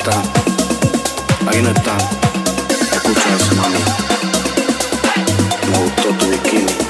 está, ahí. Escucha eso, mami. Me gustó tu.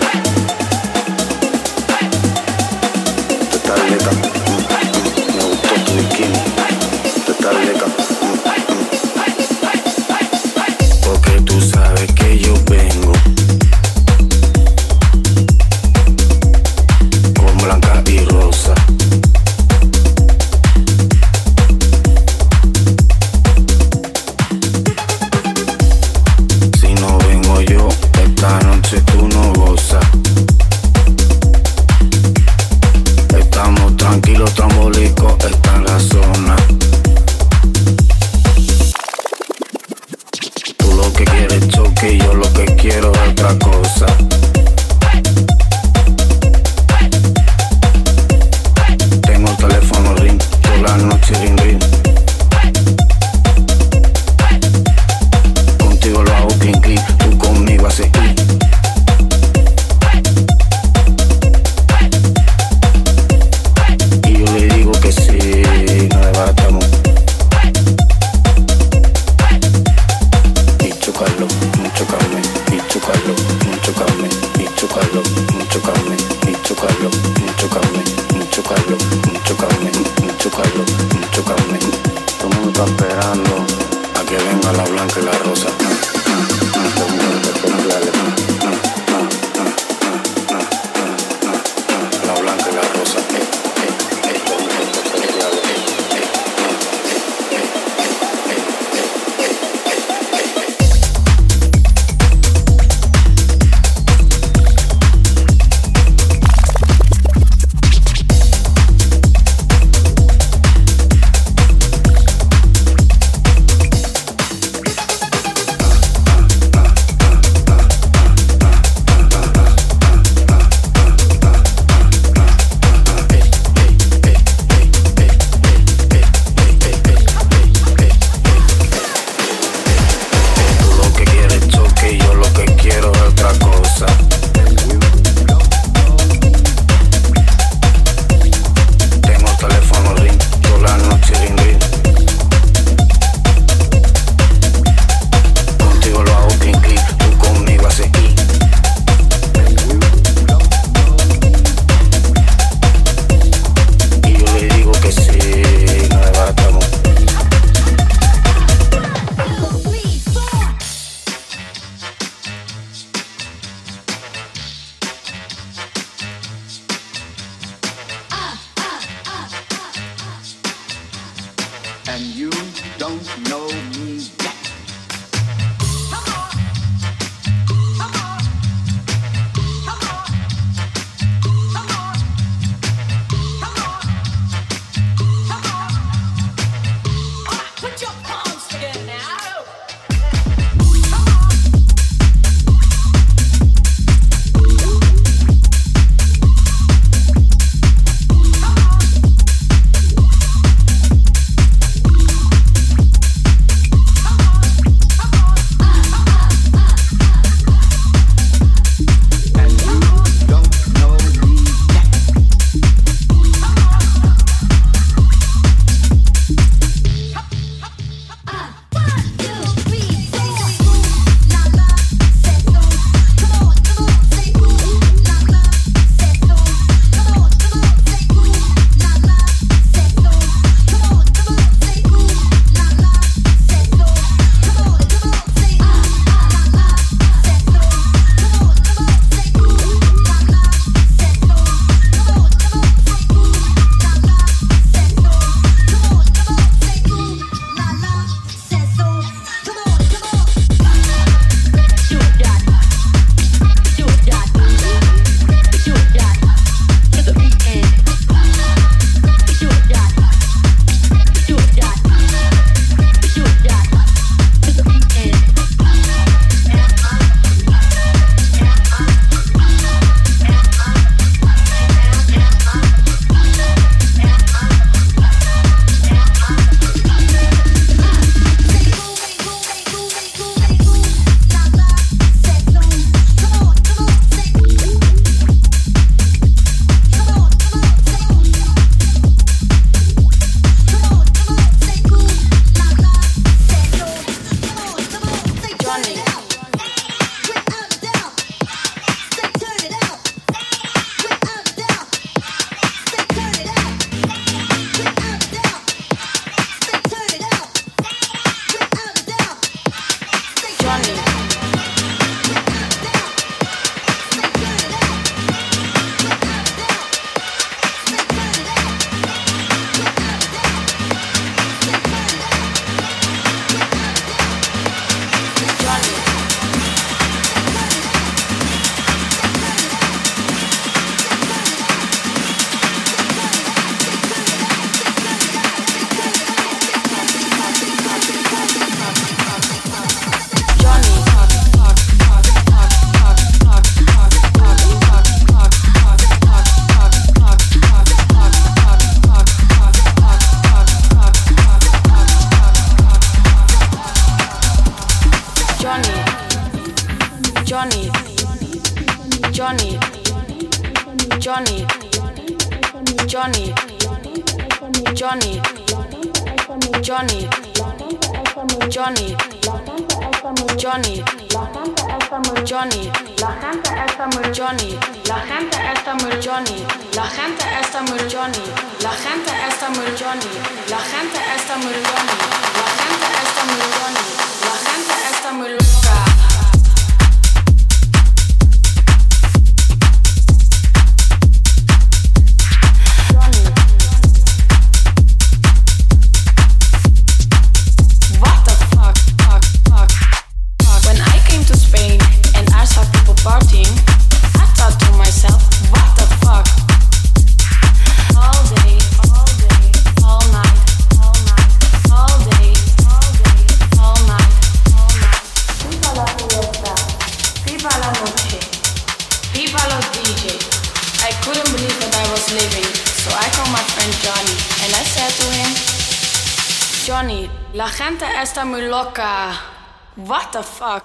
Fuck,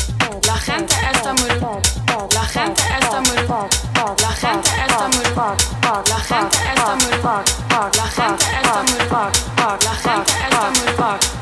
La gente está muy La gente está muy La gente está muy La gente está muy La gente está muy La gente está muy